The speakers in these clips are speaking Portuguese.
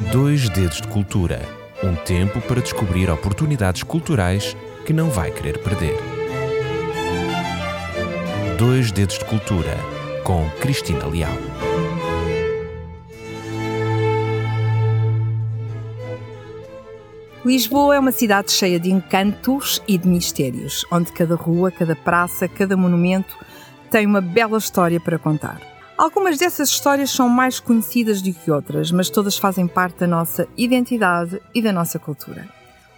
Dois Dedos de Cultura um tempo para descobrir oportunidades culturais que não vai querer perder. Dois Dedos de Cultura com Cristina Leal. Lisboa é uma cidade cheia de encantos e de mistérios, onde cada rua, cada praça, cada monumento tem uma bela história para contar. Algumas dessas histórias são mais conhecidas do que outras, mas todas fazem parte da nossa identidade e da nossa cultura.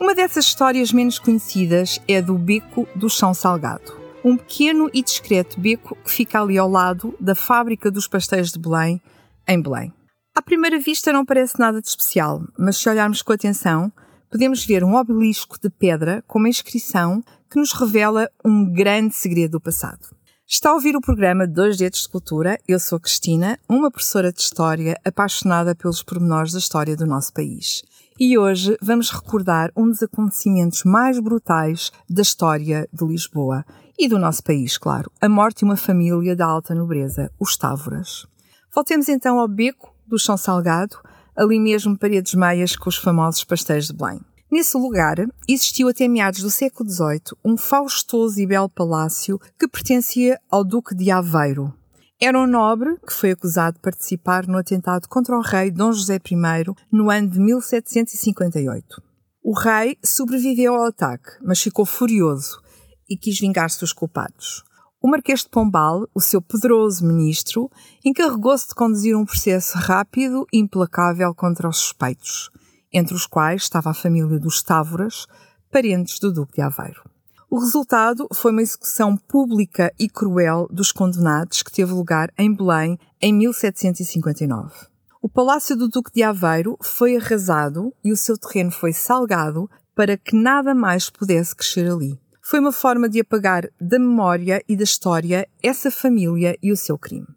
Uma dessas histórias menos conhecidas é a do Beco do Chão Salgado, um pequeno e discreto beco que fica ali ao lado da fábrica dos pastéis de Belém, em Belém. À primeira vista não parece nada de especial, mas se olharmos com atenção, podemos ver um obelisco de pedra com uma inscrição que nos revela um grande segredo do passado. Está a ouvir o programa Dois Dedos de Cultura. Eu sou Cristina, uma professora de História apaixonada pelos pormenores da história do nosso país. E hoje vamos recordar um dos acontecimentos mais brutais da história de Lisboa e do nosso país, claro, a morte de uma família da alta nobreza, os Távoras. Voltemos então ao beco do Chão Salgado, ali mesmo paredes meias com os famosos pastéis de Belém. Nesse lugar existiu até meados do século XVIII um faustoso e belo palácio que pertencia ao Duque de Aveiro. Era um nobre que foi acusado de participar no atentado contra o rei Dom José I no ano de 1758. O rei sobreviveu ao ataque, mas ficou furioso e quis vingar-se dos culpados. O Marquês de Pombal, o seu poderoso ministro, encarregou-se de conduzir um processo rápido e implacável contra os suspeitos entre os quais estava a família dos Távoras, parentes do Duque de Aveiro. O resultado foi uma execução pública e cruel dos condenados que teve lugar em Belém em 1759. O palácio do Duque de Aveiro foi arrasado e o seu terreno foi salgado para que nada mais pudesse crescer ali. Foi uma forma de apagar da memória e da história essa família e o seu crime.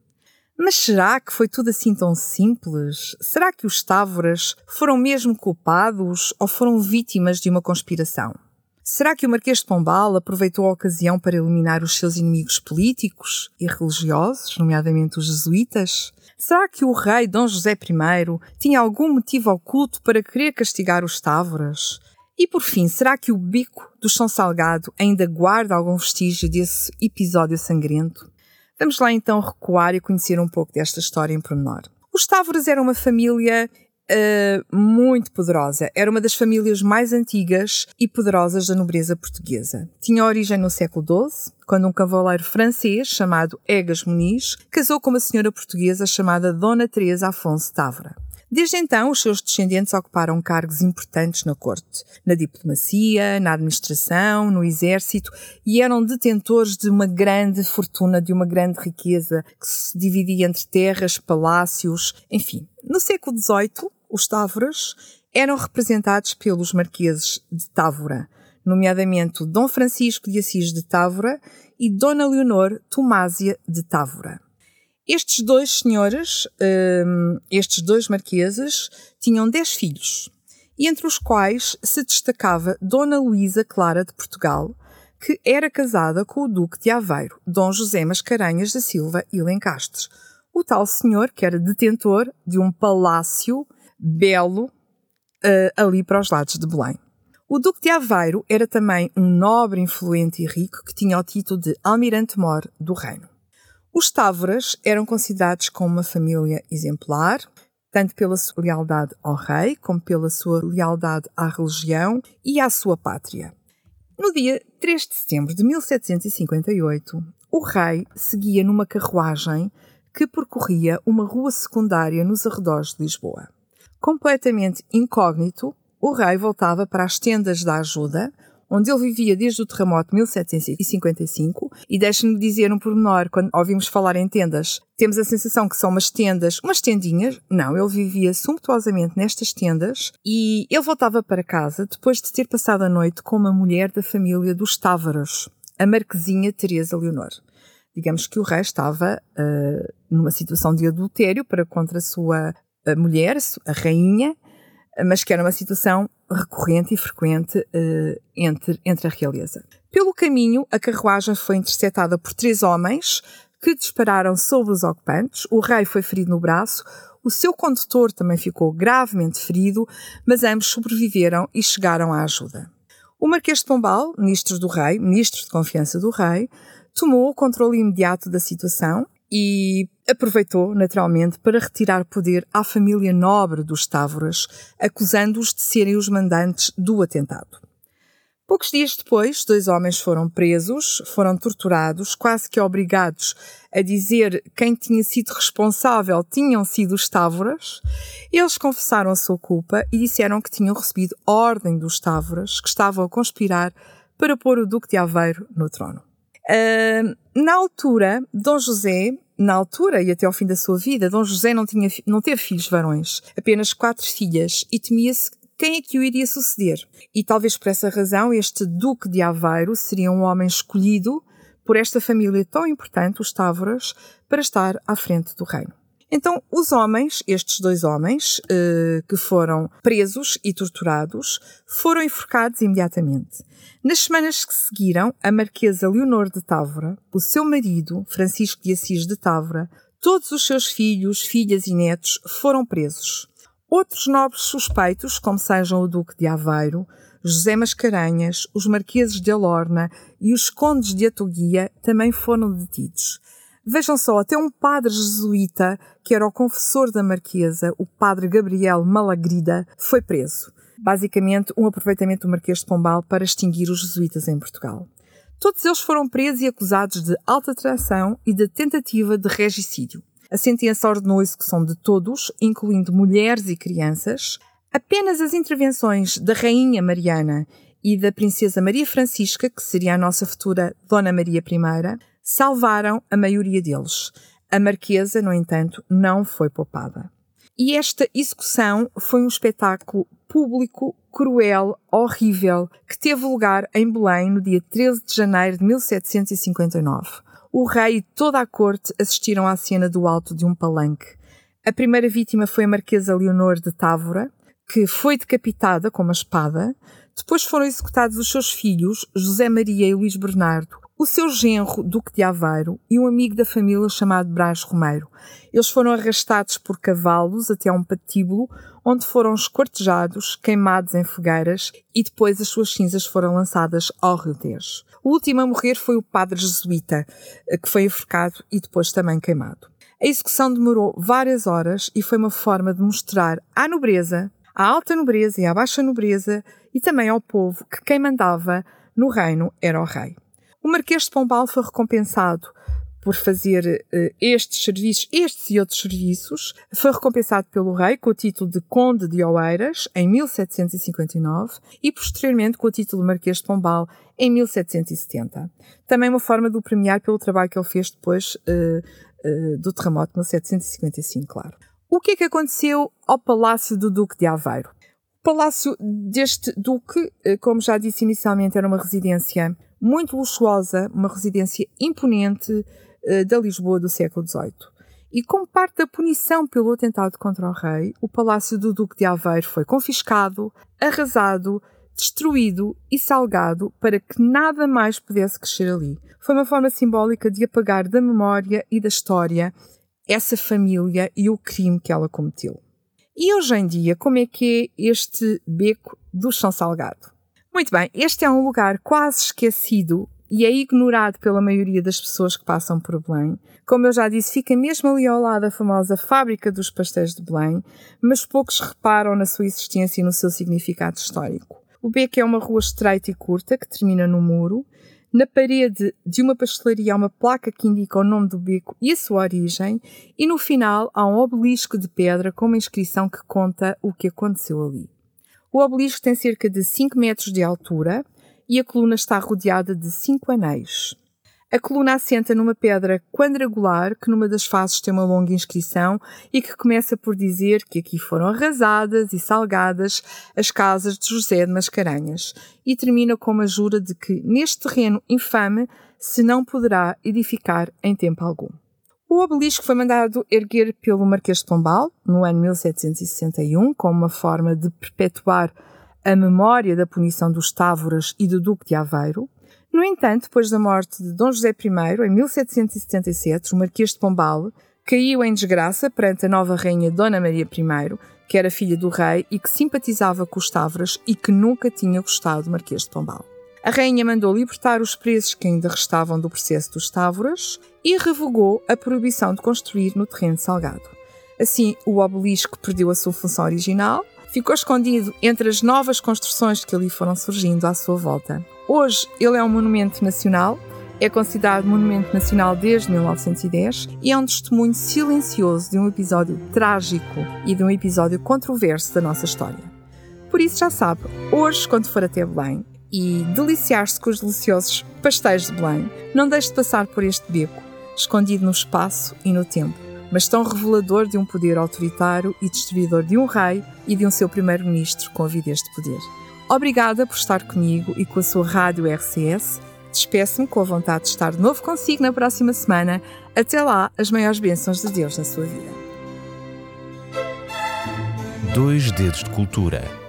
Mas será que foi tudo assim tão simples? Será que os Távoras foram mesmo culpados ou foram vítimas de uma conspiração? Será que o Marquês de Pombal aproveitou a ocasião para eliminar os seus inimigos políticos e religiosos, nomeadamente os jesuítas? Será que o rei Dom José I tinha algum motivo oculto para querer castigar os Távoras? E por fim, será que o bico do Chão Salgado ainda guarda algum vestígio desse episódio sangrento? Vamos lá então recuar e conhecer um pouco desta história em pormenor. Os Távoras eram uma família uh, muito poderosa. Era uma das famílias mais antigas e poderosas da nobreza portuguesa. Tinha origem no século XII, quando um cavaleiro francês chamado Egas Muniz casou com uma senhora portuguesa chamada Dona Teresa Afonso Távora. Desde então, os seus descendentes ocuparam cargos importantes na corte, na diplomacia, na administração, no exército e eram detentores de uma grande fortuna, de uma grande riqueza que se dividia entre terras, palácios, enfim. No século XVIII, os Távoras eram representados pelos marqueses de Távora, nomeadamente Dom Francisco de Assis de Távora e Dona Leonor Tomásia de Távora. Estes dois senhores, um, estes dois marqueses, tinham dez filhos, entre os quais se destacava Dona Luísa Clara de Portugal, que era casada com o Duque de Aveiro, Dom José Mascarenhas da Silva e Lencastres, o tal senhor que era detentor de um palácio belo uh, ali para os lados de Belém. O Duque de Aveiro era também um nobre, influente e rico que tinha o título de Almirante-Mor do Reino. Os Távoras eram considerados como uma família exemplar, tanto pela sua lealdade ao rei, como pela sua lealdade à religião e à sua pátria. No dia 3 de setembro de 1758, o rei seguia numa carruagem que percorria uma rua secundária nos arredores de Lisboa. Completamente incógnito, o rei voltava para as tendas da ajuda, onde ele vivia desde o terremoto de 1755, e deixe-me dizer um pormenor, quando ouvimos falar em tendas, temos a sensação que são umas tendas, umas tendinhas. Não, ele vivia sumptuosamente nestas tendas e ele voltava para casa depois de ter passado a noite com uma mulher da família dos Távaros, a Marquesinha Teresa Leonor. Digamos que o rei estava uh, numa situação de adultério para contra a sua a mulher, a rainha, mas que era uma situação recorrente e frequente uh, entre, entre a realeza. Pelo caminho, a carruagem foi interceptada por três homens que dispararam sobre os ocupantes. O rei foi ferido no braço, O seu condutor também ficou gravemente ferido, mas ambos sobreviveram e chegaram à ajuda. O Marquês de Pombal, ministro do rei, ministro de confiança do rei, tomou o controle imediato da situação e aproveitou, naturalmente, para retirar poder à família nobre dos Távoras, acusando-os de serem os mandantes do atentado. Poucos dias depois, dois homens foram presos, foram torturados, quase que obrigados a dizer quem tinha sido responsável tinham sido os Távoras. Eles confessaram a sua culpa e disseram que tinham recebido ordem dos Távoras, que estavam a conspirar para pôr o Duque de Aveiro no trono. Uh, na altura, Dom José, na altura e até ao fim da sua vida, Dom José não, tinha, não teve filhos varões, apenas quatro filhas, e temia-se quem é que o iria suceder. E talvez por essa razão este Duque de Aveiro seria um homem escolhido por esta família tão importante, os Távoras, para estar à frente do reino. Então, os homens, estes dois homens, eh, que foram presos e torturados, foram enforcados imediatamente. Nas semanas que seguiram, a Marquesa Leonor de Távora, o seu marido, Francisco de Assis de Távora, todos os seus filhos, filhas e netos foram presos. Outros nobres suspeitos, como sejam o Duque de Aveiro, José Mascarenhas, os Marqueses de Alorna e os Condes de Atoguia, também foram detidos. Vejam só, até um padre jesuíta, que era o confessor da Marquesa, o padre Gabriel Malagrida, foi preso. Basicamente, um aproveitamento do Marquês de Pombal para extinguir os jesuítas em Portugal. Todos eles foram presos e acusados de alta traição e de tentativa de regicídio. A sentença ordenou a execução de todos, incluindo mulheres e crianças. Apenas as intervenções da Rainha Mariana e da Princesa Maria Francisca, que seria a nossa futura Dona Maria I, salvaram a maioria deles. A Marquesa, no entanto, não foi poupada. E esta execução foi um espetáculo público, cruel, horrível, que teve lugar em Belém no dia 13 de janeiro de 1759. O rei e toda a corte assistiram à cena do alto de um palanque. A primeira vítima foi a Marquesa Leonor de Távora, que foi decapitada com uma espada. Depois foram executados os seus filhos, José Maria e Luís Bernardo, o seu genro, Duque de Aveiro, e um amigo da família chamado Brás Romeiro. Eles foram arrastados por cavalos até a um patíbulo, onde foram escortejados, queimados em fogueiras e depois as suas cinzas foram lançadas ao Rio Tejo. O último a morrer foi o padre jesuíta, eh, que foi enforcado e depois também queimado. A execução demorou várias horas e foi uma forma de mostrar à nobreza, à alta nobreza e à baixa nobreza, e também ao povo que quem mandava no reino era o rei. O Marquês de Pombal foi recompensado por fazer uh, estes serviços, estes e outros serviços, foi recompensado pelo rei com o título de Conde de Oeiras em 1759 e posteriormente com o título de Marquês de Pombal em 1770. Também uma forma de o premiar pelo trabalho que ele fez depois uh, uh, do terremoto de 1755, claro. O que é que aconteceu ao Palácio do Duque de Aveiro? O palácio deste Duque, como já disse inicialmente, era uma residência muito luxuosa, uma residência imponente uh, da Lisboa do século XVIII. E como parte da punição pelo atentado contra o rei, o palácio do Duque de Aveiro foi confiscado, arrasado, destruído e salgado para que nada mais pudesse crescer ali. Foi uma forma simbólica de apagar da memória e da história essa família e o crime que ela cometeu. E hoje em dia, como é que é este beco do Chão Salgado? Muito bem, este é um lugar quase esquecido e é ignorado pela maioria das pessoas que passam por Belém. Como eu já disse, fica mesmo ali ao lado da famosa fábrica dos pastéis de Belém, mas poucos reparam na sua existência e no seu significado histórico. O beco é uma rua estreita e curta que termina no muro. Na parede de uma pastelaria há uma placa que indica o nome do beco e a sua origem, e no final há um obelisco de pedra com uma inscrição que conta o que aconteceu ali. O obelisco tem cerca de 5 metros de altura e a coluna está rodeada de cinco anéis. A coluna assenta numa pedra quadrangular que numa das faces tem uma longa inscrição e que começa por dizer que aqui foram arrasadas e salgadas as casas de José de Mascarenhas e termina com uma jura de que neste terreno infame se não poderá edificar em tempo algum. O obelisco foi mandado erguer pelo Marquês de Pombal no ano 1761 como uma forma de perpetuar a memória da punição dos Távoras e do Duque de Aveiro. No entanto, depois da morte de Dom José I, em 1777, o Marquês de Pombal, caiu em desgraça perante a nova rainha Dona Maria I, que era filha do rei e que simpatizava com os Tavras e que nunca tinha gostado do Marquês de Pombal. A rainha mandou libertar os presos que ainda restavam do processo dos Távoras e revogou a proibição de construir no terreno salgado. Assim, o obelisco perdeu a sua função original, ficou escondido entre as novas construções que ali foram surgindo à sua volta. Hoje, ele é um monumento nacional, é considerado monumento nacional desde 1910 e é um testemunho silencioso de um episódio trágico e de um episódio controverso da nossa história. Por isso, já sabe, hoje, quando for até Belém, e deliciar-se com os deliciosos pastéis de Belém, não deixe de passar por este beco, escondido no espaço e no tempo, mas tão revelador de um poder autoritário e destruidor de um rei e de um seu primeiro-ministro com avidez de poder. Obrigada por estar comigo e com a sua rádio RCS. Despeço-me com a vontade de estar de novo consigo na próxima semana. Até lá, as maiores bênçãos de Deus na sua vida. Dois Dedos de Cultura